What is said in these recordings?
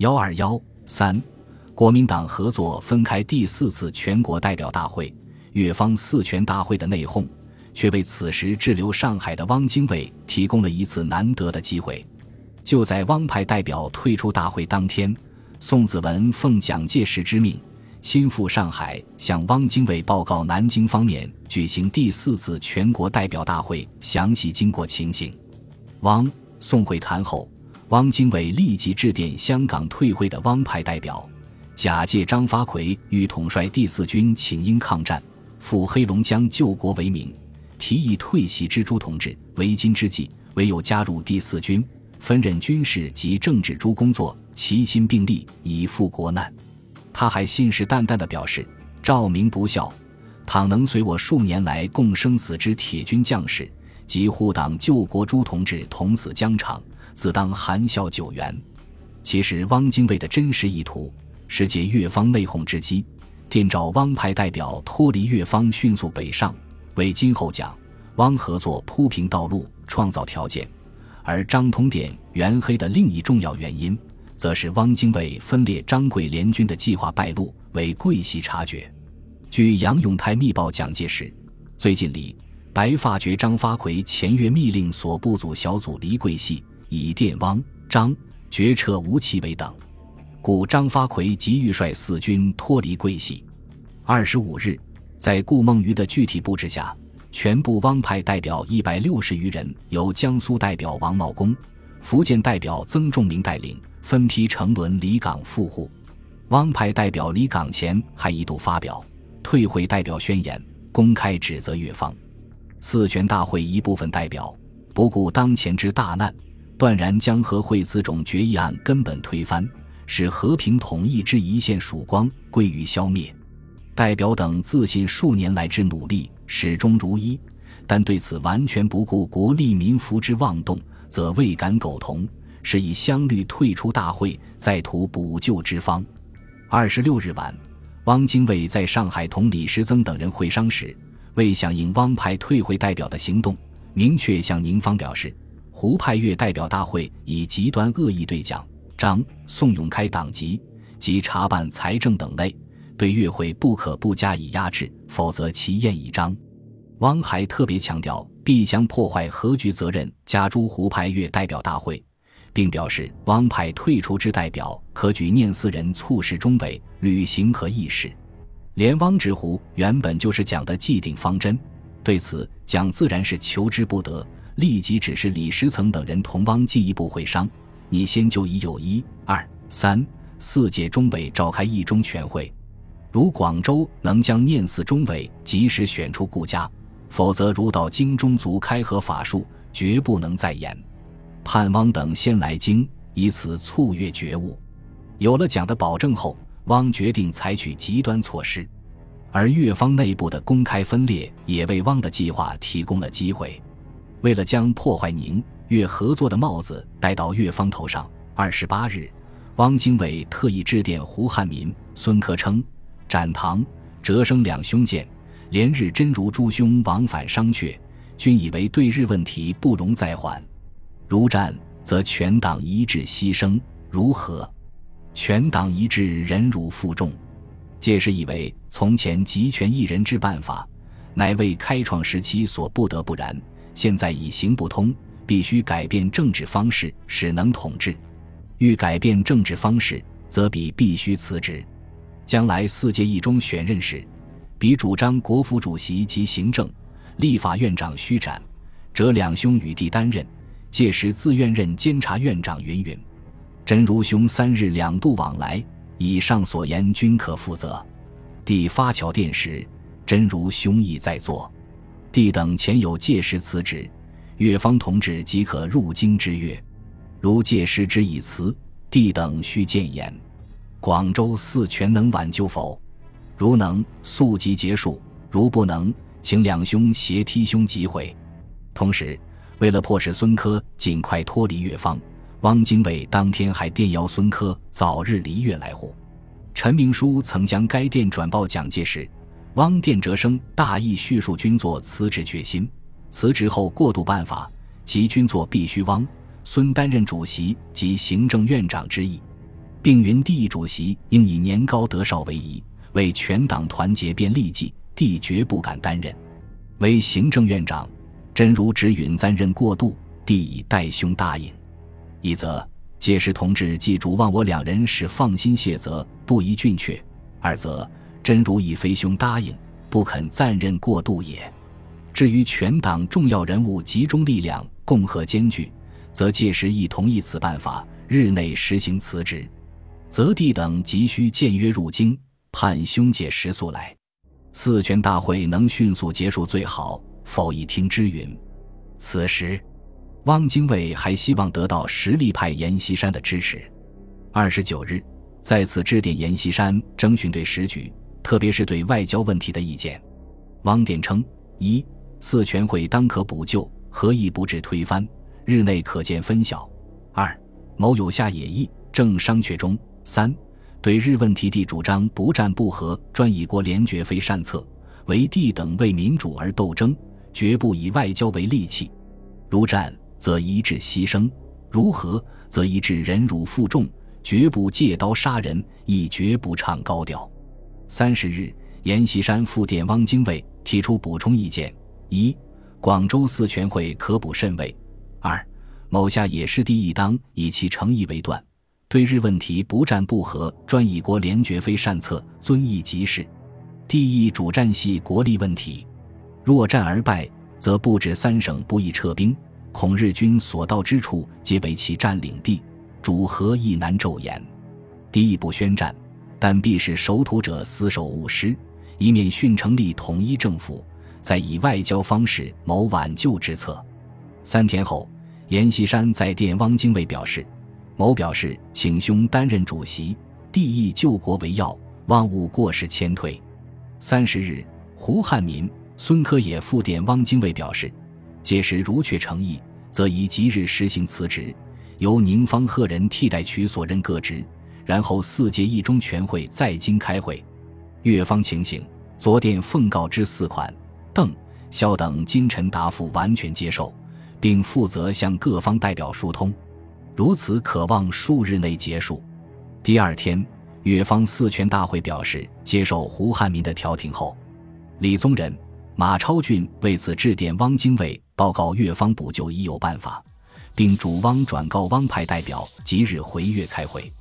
幺二幺三，国民党合作分开第四次全国代表大会，越方四全大会的内讧，却为此时滞留上海的汪精卫提供了一次难得的机会。就在汪派代表退出大会当天，宋子文奉蒋介石之命，亲赴上海向汪精卫报告南京方面举行第四次全国代表大会详细经过情形。汪宋会谈后。汪精卫立即致电香港退会的汪派代表，假借张发奎欲统帅第四军请缨抗战、赴黑龙江救国为名，提议退袭之朱同志，为今之计，唯有加入第四军，分任军事及政治诸工作，齐心并力，以赴国难。他还信誓旦旦地表示：“赵明不孝，倘能随我数年来共生死之铁军将士，及护党救国诸同志同死疆场。”自当含笑九元。其实，汪精卫的真实意图是借越方内讧之机，电召汪派代表脱离越方，迅速北上，为今后蒋汪合作铺平道路、创造条件。而张通电袁黑的另一重要原因，则是汪精卫分裂张桂联军的计划败露，为桂系察觉。据杨永泰密报蒋介石，最近里白发觉张发奎前月密令所部组小组离桂系。以电汪张决撤吴其伟等，故张发奎急欲率四军脱离桂系。二十五日，在顾梦渔的具体布置下，全部汪派代表一百六十余人，由江苏代表王茂公、福建代表曾仲明带领，分批乘轮离港赴沪。汪派代表离港前还一度发表退会代表宣言，公开指责越方。四全大会一部分代表不顾当前之大难。断然将和会此种决议案根本推翻，使和平统一之一线曙光归于消灭。代表等自信数年来之努力始终如一，但对此完全不顾国利民福之妄动，则未敢苟同，是以相虑退出大会，再图补救之方。二十六日晚，汪精卫在上海同李时增等人会商时，为响应汪派退会代表的行动，明确向宁方表示。胡派越代表大会以极端恶意对蒋、张、宋永开党籍及查办财政等类，对越会不可不加以压制，否则其焰已彰。汪还特别强调，必将破坏和局责任加诸胡派越代表大会，并表示汪派退出之代表可举念四人促使中委履行和议事。连汪之胡原本就是蒋的既定方针，对此蒋自然是求之不得。立即指示李时曾等人同汪进一步会商，你先就已有一、二、三、四届中委召开一中全会，如广州能将念四中委及时选出顾家，否则如到京中族开合法术，绝不能再演。盼汪等先来京，以此促越觉悟。有了蒋的保证后，汪决定采取极端措施，而越方内部的公开分裂也为汪的计划提供了机会。为了将破坏宁越合作的帽子戴到越方头上，二十八日，汪精卫特意致电胡汉民、孙科称、展堂、哲生两兄见，连日真如诸兄往返商榷，均以为对日问题不容再缓。如战，则全党一致牺牲；如何，全党一致忍辱负重。届时以为从前集权一人之办法，乃为开创时期所不得不然。现在已行不通，必须改变政治方式，使能统治。欲改变政治方式，则彼必须辞职。将来四届一中选任时，彼主张国府主席及行政、立法院长须斩，则两兄与弟担任。届时自愿任监察院长。云云。真如兄三日两度往来，以上所言均可负责。弟发桥电时，真如兄亦在座。弟等前有届时辞职，越方同志即可入京之约。如届时之已辞，弟等须谏言。广州四全能挽救否？如能，速即结束；如不能，请两兄携梯兄即回。同时，为了迫使孙科尽快脱离越方，汪精卫当天还电邀孙科早日离越来沪。陈明书曾将该电转报蒋介石。汪殿哲生大意叙述军座辞职决心，辞职后过渡办法及军座必须汪孙担任主席及行政院长之意。并云第一主席应以年高德少为宜，为全党团结便利计，帝绝不敢担任。为行政院长，真如只允暂任过渡，帝以代兄答应。一则届时同志既主望我两人使放心卸责，不宜峻却；二则真如以非兄答应，不肯暂任过渡也。至于全党重要人物集中力量，共和艰巨，则届时亦同意此办法，日内实行辞职。则帝等急需见约入京，盼兄姐食速来。四全大会能迅速结束最好，否一听之允。此时，汪精卫还希望得到实力派阎锡山的支持。二十九日，再次致电阎锡山，征询对时局，特别是对外交问题的意见。汪电称：一、四全会当可补救，何以不致推翻？日内可见分晓。二、某有下野意，正商榷中。三、对日问题，地主张不战不和，专以国联绝非善策。为帝等为民主而斗争，绝不以外交为利器。如战，则一致牺牲；如和，则一致忍辱负重，绝不借刀杀人，亦绝不唱高调。三十日，阎锡山复电汪精卫，提出补充意见：一、广州四全会可补甚位；二、某下也是帝亦当以其诚意为断。对日问题不战不和，专以国联绝非善策，遵义即事。帝意主战系国力问题，若战而败，则不止三省不易撤兵，恐日军所到之处皆为其占领地，主和亦难骤延。帝亦不宣战，但必使守土者死守勿失，以免训成立统一政府，再以外交方式谋挽救之策。三天后，阎锡山在电汪精卫表示。某表示，请兄担任主席，帝意救国为要，望勿过失迁退。三十日，胡汉民、孙科也复电汪精卫表示，届时如确诚意，则宜即日实行辞职，由宁方贺人替代取所任各职，然后四届一中全会在京开会。越方情形，昨电奉告之四款，邓、萧等今臣答复完全接受，并负责向各方代表疏通。如此，可望数日内结束。第二天，越方四全大会表示接受胡汉民的调停后，李宗仁、马超俊为此致电汪精卫，报告越方补救已有办法，并主汪转告汪派代表即日回越开会。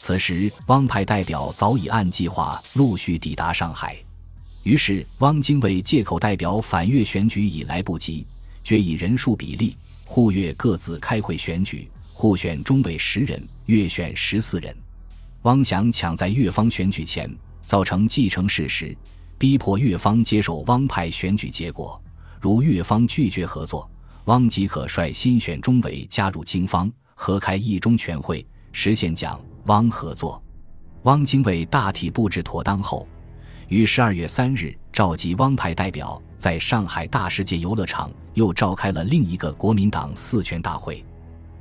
此时，汪派代表早已按计划陆续抵达上海，于是汪精卫借口代表反越选举已来不及，决以人数比例，沪粤各自开会选举。互选中委十人，越选十四人。汪想抢在越方选举前造成既成事实，逼迫越方接受汪派选举结果。如越方拒绝合作，汪即可率新选中委加入京方，合开一中全会，实现蒋汪合作。汪精卫大体布置妥当后，于十二月三日召集汪派代表，在上海大世界游乐场又召开了另一个国民党四全大会。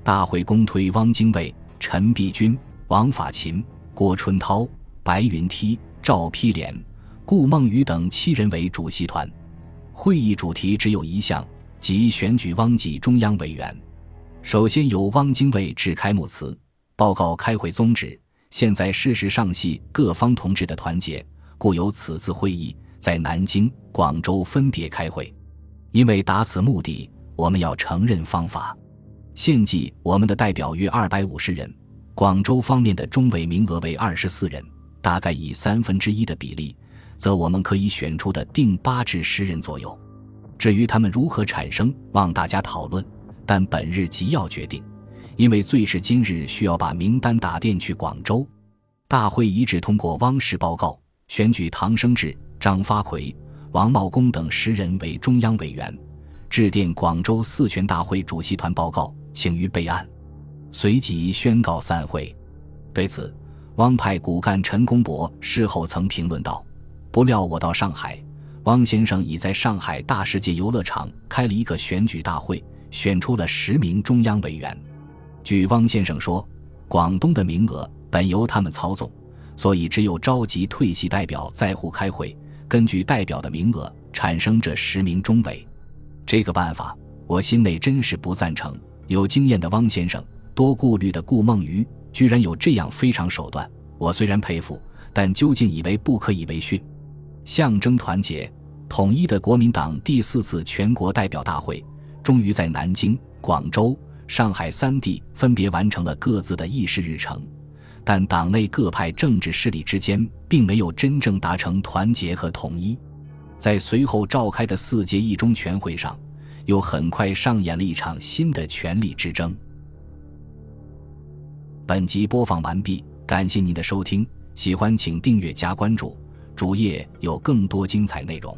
大会公推汪精卫、陈璧君、王法勤、郭春涛、白云梯、赵丕廉、顾梦雨等七人为主席团。会议主题只有一项，即选举汪记中央委员。首先由汪精卫致开幕词，报告开会宗旨。现在事实上系各方同志的团结，故有此次会议在南京、广州分别开会。因为达此目的，我们要承认方法。现计我们的代表约二百五十人，广州方面的中委名额为二十四人，大概以三分之一的比例，则我们可以选出的定八至十人左右。至于他们如何产生，望大家讨论。但本日即要决定，因为最是今日需要把名单打电去广州。大会一致通过汪氏报告，选举唐生智、张发奎、王茂公等十人为中央委员，致电广州四全大会主席团报告。请于备案，随即宣告散会。对此，汪派骨干陈公博事后曾评论道：“不料我到上海，汪先生已在上海大世界游乐场开了一个选举大会，选出了十名中央委员。据汪先生说，广东的名额本由他们操纵，所以只有召集退系代表在沪开会，根据代表的名额产生这十名中委。这个办法，我心内真是不赞成。”有经验的汪先生，多顾虑的顾孟余，居然有这样非常手段，我虽然佩服，但究竟以为不可以为训。象征团结统一的国民党第四次全国代表大会，终于在南京、广州、上海三地分别完成了各自的议事日程，但党内各派政治势力之间并没有真正达成团结和统一。在随后召开的四届一中全会上，又很快上演了一场新的权力之争。本集播放完毕，感谢您的收听，喜欢请订阅加关注。主页有更多精彩内容。